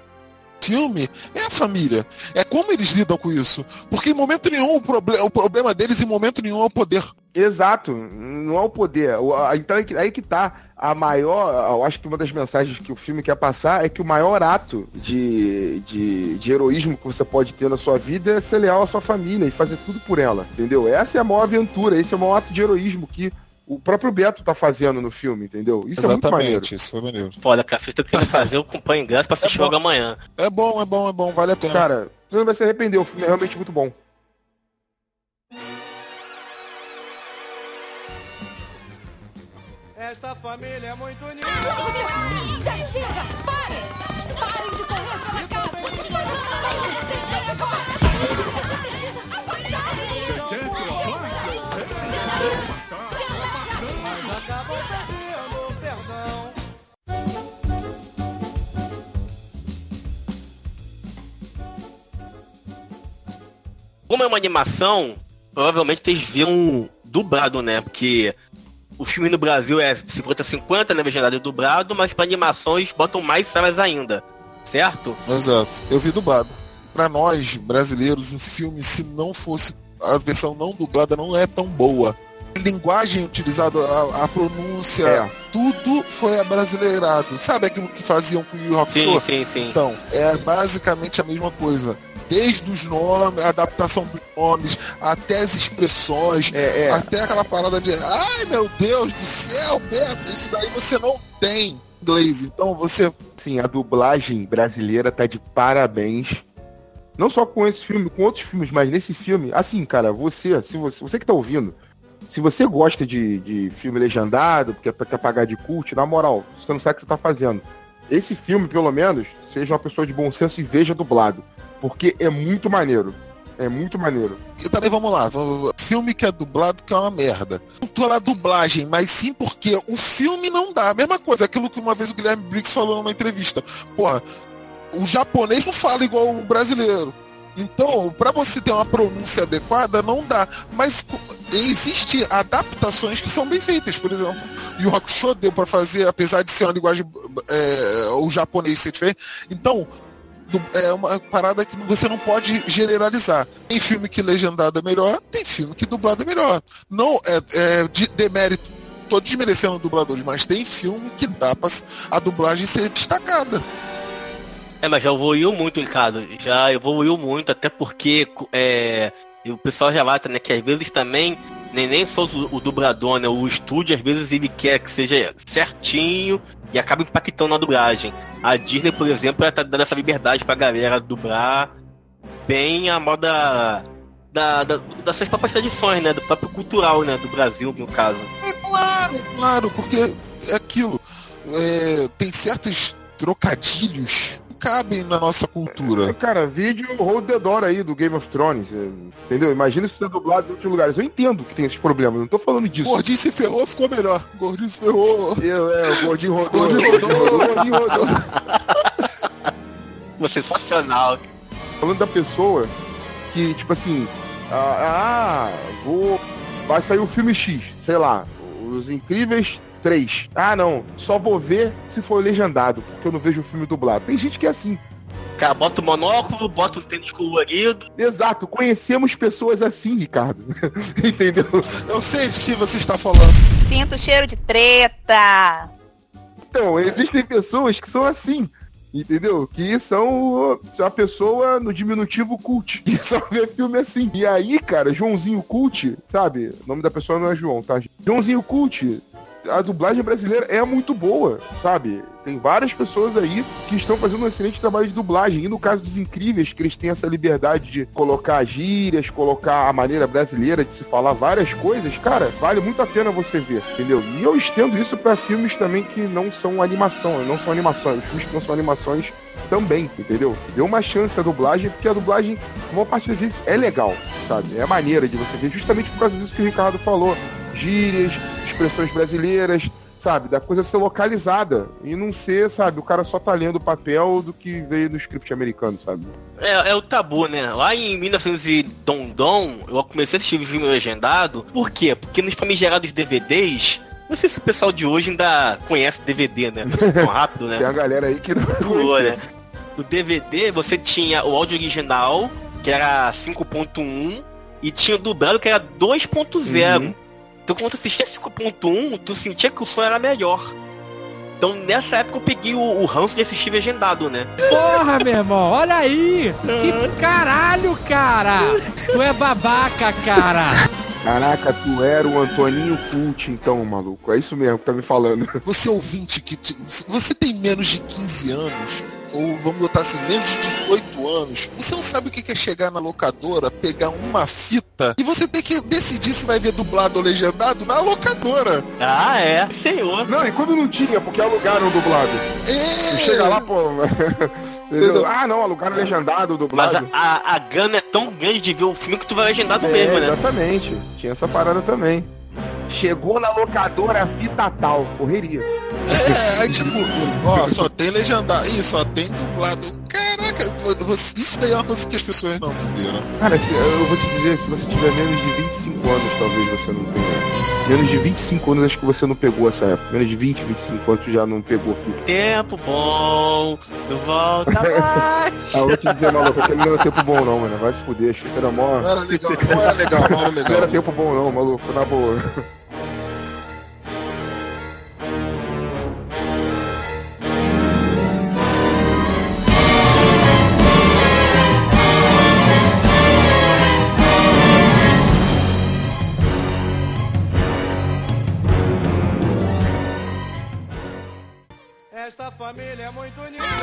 Filme é a família. É como eles lidam com isso. Porque em momento nenhum o, proble o problema deles, em momento nenhum, é o poder. Exato, não é o poder. Então é que- aí que tá. A maior, eu acho que uma das mensagens que o filme quer passar é que o maior ato de, de, de heroísmo que você pode ter na sua vida é ser leal à sua família e fazer tudo por ela, entendeu? Essa é a maior aventura, esse é o maior ato de heroísmo que o próprio Beto tá fazendo no filme, entendeu? Isso é muito maneiro. Exatamente, isso foi maneiro. Foda, cara. Vocês estão querendo fazer, eu acompanho ingresso pra assistir bom. logo amanhã. É bom, é bom, é bom, vale a pena. Cara, você não vai se arrepender, o filme é realmente muito bom. Esta família é muito unida. Como é uma animação, provavelmente vocês viram dublado, né? Porque o filme no Brasil é 50-50, né? Legendado e dublado, mas para animações botam mais salas ainda. Certo? Exato. Eu vi dublado. Pra nós, brasileiros, o filme, se não fosse a versão não dublada, não é tão boa. A linguagem utilizada, a, a pronúncia, É. tudo foi abrasileirado. Sabe aquilo que faziam com o Yu Rock Sim, Show? sim, sim. Então, é basicamente a mesma coisa. Desde os nomes, a adaptação dos nomes, até as expressões, É, é. até aquela parada de ai meu Deus do céu, Beto, isso daí você não tem em inglês. Então você Sim, a dublagem brasileira tá de parabéns. Não só com esse filme, com outros filmes, mas nesse filme, assim, cara, você, se você, você que tá ouvindo, se você gosta de, de filme legendado, porque quer pagar de cult, na moral, você não sabe o que você tá fazendo. Esse filme, pelo menos, seja uma pessoa de bom senso e veja dublado. Porque é muito maneiro. É muito maneiro. E também vamos lá, filme que é dublado que é uma merda. Não lá dublagem, mas sim porque o filme não dá. A mesma coisa, aquilo que uma vez o Guilherme Briggs falou numa entrevista. Porra, o japonês não fala igual o brasileiro. Então, pra você ter uma pronúncia adequada, não dá. Mas existem adaptações que são bem feitas, por exemplo. E o Hakusho deu pra fazer, apesar de ser uma linguagem, é, o japonês ser diferente. Então, é uma parada que você não pode generalizar. Tem filme que legendado é melhor, tem filme que dublado é melhor. Não é, é de demérito, tô desmerecendo dubladores, mas tem filme que dá pra a dublagem ser destacada. É, mas já evoluiu muito, Ricardo. Já evoluiu muito, até porque é, o pessoal relata, né, que às vezes também nem, nem só o, o dublador, né, o estúdio, às vezes ele quer que seja certinho e acaba impactando na dublagem. A Disney, por exemplo, ela tá dando essa liberdade pra galera dublar bem a moda da, da, das suas próprias tradições, né, do próprio cultural, né, do Brasil, no caso. É claro, claro, porque é aquilo. é, tem certos trocadilhos cabem na nossa cultura. Cara, vídeo Hold the Door aí do Game of Thrones. é, Entendeu? Imagina isso ser dublado em outros lugares. Eu entendo que tem esses problemas, não tô falando disso. Gordinho se ferrou, ficou melhor. Gordinho se ferrou. Eu, é, o gordinho rodou. Gordinho rodou. Gordinho rodou. Sensacional. Falando da pessoa que, tipo assim, ah, ah, vou. Vai sair o filme X, sei lá, Os Incríveis 3. Ah, não, só vou ver se for legendado, porque eu não vejo o filme dublado. Tem gente que é assim. Cara, bota o monóculo, bota o tênis colorido. Exato, conhecemos pessoas assim, Ricardo. Entendeu? Eu sei de que você está falando. Sinto cheiro de treta. Então, existem pessoas que são assim. Entendeu? Que são a pessoa no diminutivo cult. Que só vê filme assim. E aí, cara, Joãozinho Cult, sabe? O nome da pessoa não é João, tá? Joãozinho Cult, a dublagem brasileira é muito boa, sabe? Tem várias pessoas aí que estão fazendo um excelente trabalho de dublagem. E no caso dos incríveis, que eles têm essa liberdade de colocar gírias, colocar a maneira brasileira de se falar várias coisas, cara, vale muito a pena você ver, entendeu? E eu estendo isso pra filmes também que não são animação, não são animações, filmes que não são animações também, entendeu? Dê uma chance à dublagem, porque a dublagem, a maior parte das vezes, é legal, sabe? É maneira de você ver, justamente por causa disso que o Ricardo falou. Gírias, expressões brasileiras, sabe? Da coisa ser localizada e não ser, sabe, o cara só tá lendo o papel do que veio no script americano, sabe? É, é o tabu, né? Lá em 1900 e Dondon, eu comecei a assistir o filme legendado. Por quê? Porque nos famigerados DVDs, não sei se o pessoal de hoje ainda conhece DVD, né? Tão rápido, né? Tem a galera aí que não Pulou, né? No DVD você tinha o áudio original, que era 5.1, e tinha o dublado, que era 2.0. Uhum. Então quando tu assistia 5.1, tu sentia que o som era melhor. Então nessa época eu peguei o, o ranço de assistir legendado, né? Porra, meu irmão, olha aí! Que caralho, cara! Tu é babaca, cara! Caraca, tu era o Antoninho Cult, então, maluco. É isso mesmo que tá me falando. Você ouvinte que. te- Você tem menos de 15 anos, ou vamos botar assim, menos de 18 anos, você não sabe o que é chegar na locadora, pegar uma fita e você tem que decidir se vai ver dublado ou legendado na locadora. Ah, é. Senhor. Não, e quando não tinha, porque alugaram dublado. É. Chega lá, pô. Entendeu? Ah, não, alugaram legendado, Mas dublado. a, a, a gana é tão grande de ver o filme que tu vai legendado É, mesmo, né? Exatamente. Tinha essa parada também. Chegou na locadora fita tal, correria. É, aí tipo, ó, só tem legendado. Ih, só tem dublado. Caraca, isso daí é uma coisa que as pessoas não entenderam. Cara, se- eu vou te dizer, se você tiver menos de 25 anos, talvez você não tenha. Menos de 25 anos, acho que você não pegou essa época. Menos de 20, 25 anos, tu já não pegou fita. Tempo bom, volta mais. Ah, eu vou te dizer, maluco, aquele não era tempo bom não, mano. Vai se fuder, acho que era mó. Não era legal, não era legal, não era Não era legal. tempo bom não, maluco, na boa. Família é muito unida.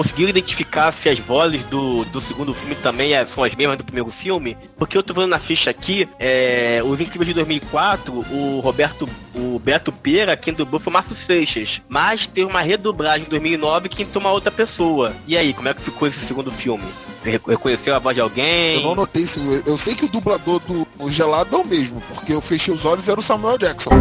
Conseguiram identificar se as vozes do, do segundo filme também é- são as mesmas do primeiro filme? Porque eu tô vendo na ficha aqui, é, Os Incríveis de 2004, o Roberto, o Beto Pera, quem dublou foi o Márcio Seixas. Mas teve uma redublagem em 2009 que entrou uma outra pessoa. E aí, como é que ficou esse segundo filme? Reconheceu a voz de Eu alguém? não notei isso. Eu sei que o dublador do o gelado é o mesmo, porque eu fechei os olhos e era o Samuel Jackson.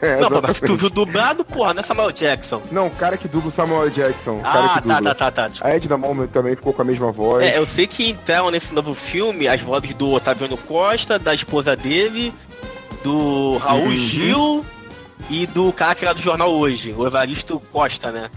É, Não, mas tu viu dublado, porra, não é Samuel Jackson. Não, o cara que dubla o Samuel Jackson. Ah, que tá, tá, tá, tá. A Edna Moment também ficou com a mesma voz. É, eu sei que entraram nesse novo filme as vozes do Otaviano Costa, da esposa dele, do Raul Uhum. Gil e do cara que era do jornal hoje, o Evaristo Costa, né?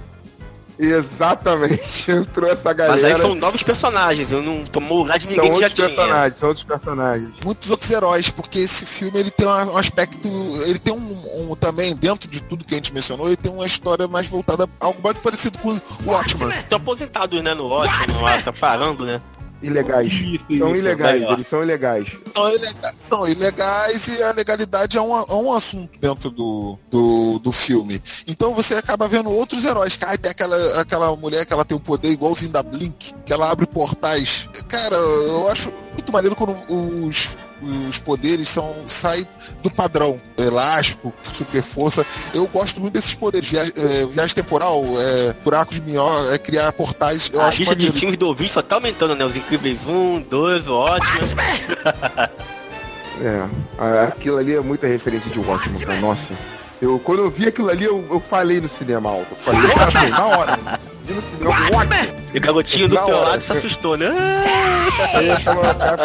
Exatamente. Entrou essa galera. Mas aí são novos personagens, eu não tomou lugar de São ninguém que já outros tinha. personagens, são outros personagens. Muitos outros heróis, porque esse filme ele tem um aspecto. Ele tem um, um- também, dentro de tudo que a gente mencionou, ele tem uma história mais voltada a algo mais parecido com o Watchman. Estão aposentados, né, no ótimo, lá, tá parando, né? Ilegais. Isso, são isso, ilegais, melhor. eles são ilegais. São ilegais, são ilegais e a legalidade é um, é um assunto dentro do, do, do filme. Então você acaba vendo outros heróis. Cara, tem aquela, aquela mulher que ela tem o poder igualzinho da Blink, que ela abre portais. Cara, eu acho muito maneiro quando os, os poderes são saem do padrão. Elástico, super força. Eu gosto muito desses poderes. Via, é, viagem temporal, é, buraco de minhoca, é criar portais. Eu a acho lista de maneiro. filmes do ouvinte só tá aumentando, né? Os Incríveis 1, 2, o ótimo. É, aquilo ali é muita referência de Watchmen, cara. Nossa. Eu, quando eu vi aquilo ali, eu, eu falei no cinema alto. Eu falei, assim, na hora. Vi no cinema, Watchmen. E o garotinho do teu lado se assustou, né? Aí eu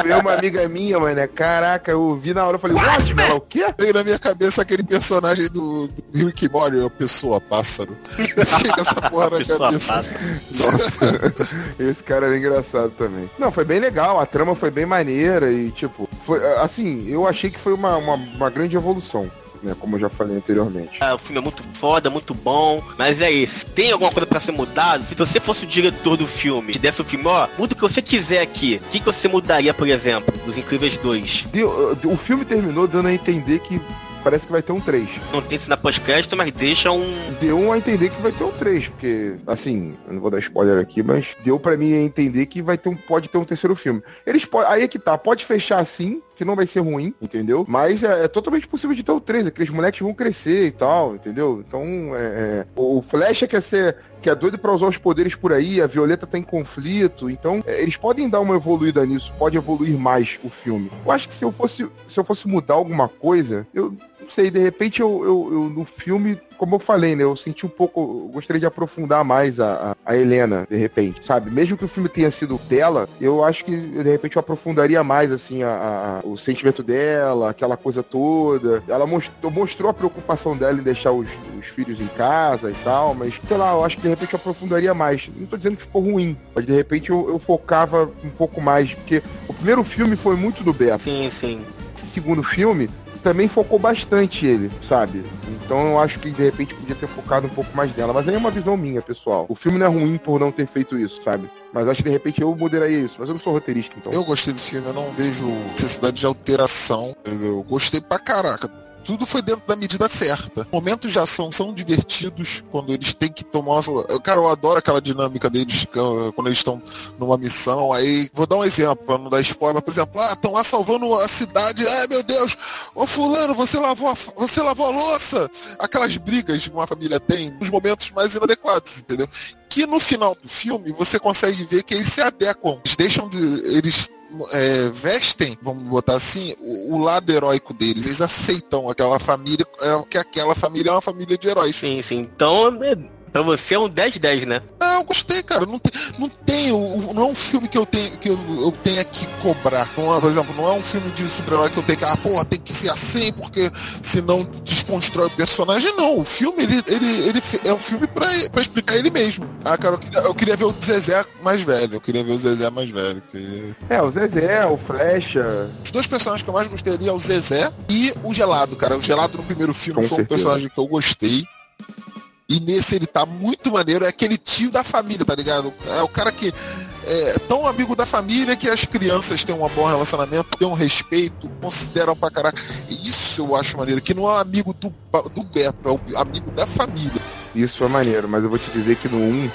foi uma amiga minha, mano. Caraca, eu vi na hora, eu falei, Watchmen, o quê? Veio na minha cabeça aquele personagem do, do Rick Mori, a pessoa pássaro. Fica essa porra na cabeça. Nossa, esse cara era engraçado também. Não, foi bem legal, a trama foi bem maneira e, tipo, foi, assim, eu achei que foi uma, uma, uma grande evolução, né? Como eu já falei anteriormente. Ah, o filme é muito foda, muito bom, mas é isso. Tem alguma coisa pra ser mudado? Se você fosse o diretor do filme, te desse o filme, ó, muda o que você quiser aqui. O que, que você mudaria, por exemplo, dos Incríveis 2? Deu- o filme terminou dando a entender que parece que vai ter um 3. Não tem isso na pós-crédito, mas deixa um. Deu a entender que vai ter um 3, porque, assim, eu não vou dar spoiler aqui, mas deu pra mim a entender que vai ter um, pode ter um terceiro filme. Eles podem, aí é que tá, pode fechar assim, que não vai ser ruim, entendeu? Mas é, é totalmente possível de ter o 3, aqueles moleques vão crescer e tal, entendeu? Então, é, é, o Flecha quer ser, que é doido pra usar os poderes por aí, a Violeta tá em conflito, então é, eles podem dar uma evoluída nisso, pode evoluir mais o filme. Eu acho que se eu fosse, se eu fosse mudar alguma coisa, eu não sei, de repente eu, eu, eu, no filme, como eu falei, né? Eu senti um pouco. Eu gostaria de aprofundar mais a, a, Helena, de repente, sabe? Mesmo que o filme tenha sido dela, eu acho que de repente eu aprofundaria mais, assim, a, a o sentimento dela, aquela coisa toda. Ela mostrou, mostrou a preocupação dela em deixar os, os, filhos em casa e tal, mas sei lá, eu acho que de repente eu aprofundaria mais. Não tô dizendo que ficou ruim, mas de repente eu, eu focava um pouco mais, porque o primeiro filme foi muito do Beto. Sim, sim. Esse segundo filme, também focou bastante ele, sabe? Então eu acho que de repente podia ter focado um pouco mais nela. Mas aí é uma visão minha, pessoal. O filme não é ruim por não ter feito isso, sabe? Mas acho que de repente eu moderaria isso. Mas eu não sou roteirista, então. Eu gostei do filme, eu não vejo necessidade de alteração. Eu gostei pra caraca tudo foi dentro da medida certa. Momentos de ação são divertidos quando eles têm que tomar. Cara, eu adoro aquela dinâmica deles quando eles estão numa missão. Aí, vou dar um exemplo para não dar spoiler. Por exemplo, ah, estão lá salvando a cidade. Ai, meu Deus, ô fulano, você lavou a, você lavou a louça. Aquelas brigas que uma família tem nos momentos mais inadequados, entendeu? Que no final do filme você consegue ver que eles se adequam. Eles deixam de. Eles é, vestem, vamos botar assim, o, o, lado heróico deles. Eles aceitam aquela família, é, que aquela família é uma família de heróis. Sim, sim. Então, Pra você é um 10-10, né? Ah, eu gostei, cara. Não tem, não tem não é um filme que eu tenho que eu, eu tenha que cobrar. Não é, por exemplo, não é um filme de super-herói que eu tenho que, ah, porra, tem que ser assim, porque senão desconstrói o personagem. Não, o filme, ele, ele, ele é um filme pra, pra explicar ele mesmo. Ah, cara, eu queria, eu queria ver o Zezé mais velho. Eu queria ver o Zezé mais velho. Que... É, o Zezé, o Flecha. Os dois personagens que eu mais gostei ali é o Zezé e o Gelado, cara. O Gelado no primeiro filme Com foi certeza. um personagem que eu gostei. E nesse ele tá muito maneiro. É aquele tio da família, tá ligado? É o cara que é tão amigo da família que as crianças têm um bom relacionamento, têm um respeito, consideram pra caraca. Isso eu acho maneiro. Que não é amigo do, do Beto, é o amigo da família. Isso é maneiro, mas eu vou te dizer que no 1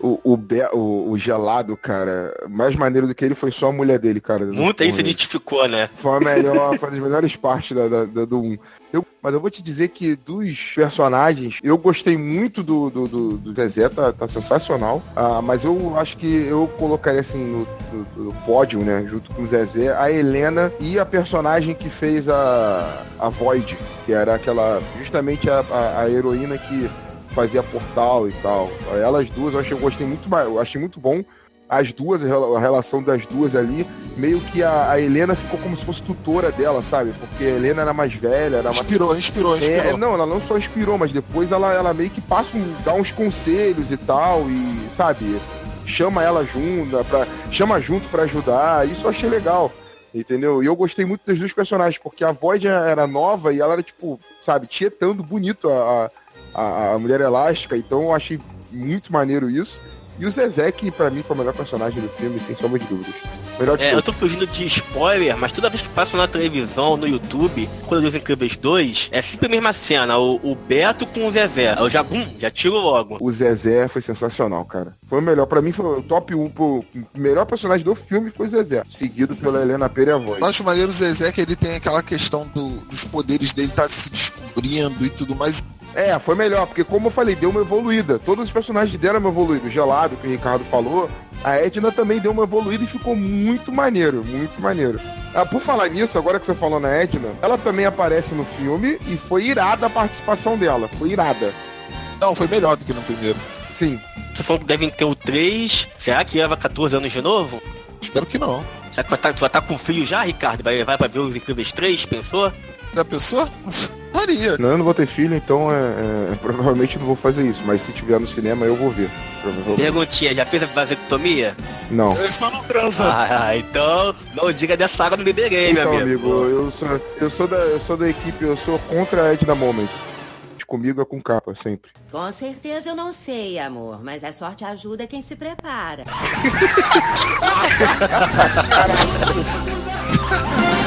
o, o, o, o, gelado, cara, mais maneiro do que ele foi só a mulher dele, cara. Muita aí se identificou, né? Foi a melhor, foi uma das melhores partes da, da, da do 1. Eu, mas eu vou te dizer que dos personagens, eu gostei muito do, do, do, do Zezé, tá, tá sensacional. Ah, mas eu acho que eu colocaria assim no, no, no, pódio, né? Junto com o Zezé, a Helena e a personagem que fez a, a Void, que era aquela. justamente a, a, a heroína que fazia portal e tal. Elas duas eu achei, eu gostei muito, eu achei muito bom. As duas, a relação das duas ali, meio que a, a, Helena ficou como se fosse tutora dela, sabe? Porque a Helena era mais velha, era inspirou, mais... inspirou, inspirou. É, não, ela não só inspirou, mas depois ela, ela meio que passa, um, dá uns conselhos e tal, e, sabe, chama ela junto, pra, chama junto para ajudar. Isso eu achei legal. Entendeu? E eu gostei muito das duas personagens, porque a voz era nova e ela era, tipo, sabe, tietando bonito a, a a, a Mulher Elástica, então eu achei muito maneiro isso. E o Zezé, que pra mim foi o melhor personagem do filme, sem sombra de dúvidas. Melhor de é, eu tô fugindo de spoiler, mas toda vez que passa na televisão, no YouTube, quando eu Os Incríveis 2, é sempre a mesma cena, o, o Beto com o Zezé. Eu já, bum, já tiro logo. O Zezé foi sensacional, cara. Foi o melhor, pra mim foi o top 1, o melhor personagem do filme foi o Zezé, seguido pela Helena Perevoz. Eu acho maneiro o Zezé que ele tem aquela questão do, dos poderes dele tá se descobrindo e tudo mais. É, foi melhor, porque como eu falei, deu uma evoluída. Todos os personagens deram uma evoluída. O Gelado, que o Ricardo falou, a Edna também deu uma evoluída e ficou muito maneiro, muito maneiro. Ah, por falar nisso, agora que você falou na Edna, ela também aparece no filme e foi irada a participação dela. Foi irada. Não, foi melhor do que no primeiro. Sim. Você falou que devem ter o 3. Será que leva 14 anos de novo? Espero que não. Será que vai estar, tá, vai estar tá com frio já, Ricardo? Vai levar pra ver os Incríveis 3, pensou? Já pensou? Faria. Não, eu não vou ter filho, então é, é, provavelmente não vou fazer isso. Mas se tiver no cinema, eu vou ver. Perguntinha, já fez a vasectomia? Não. Ele só não transa. Ah, então não diga dessa água do Game, então, amigo. amigo eu, sou, eu, sou da, eu sou da equipe, eu sou contra a Edna Moment. Comigo é com capa, sempre. Com certeza eu não sei, amor, mas a sorte ajuda quem se prepara.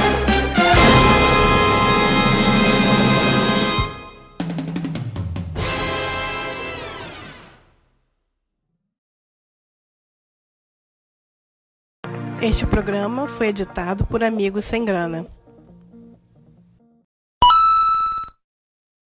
Este programa foi editado por Amigos Sem Grana.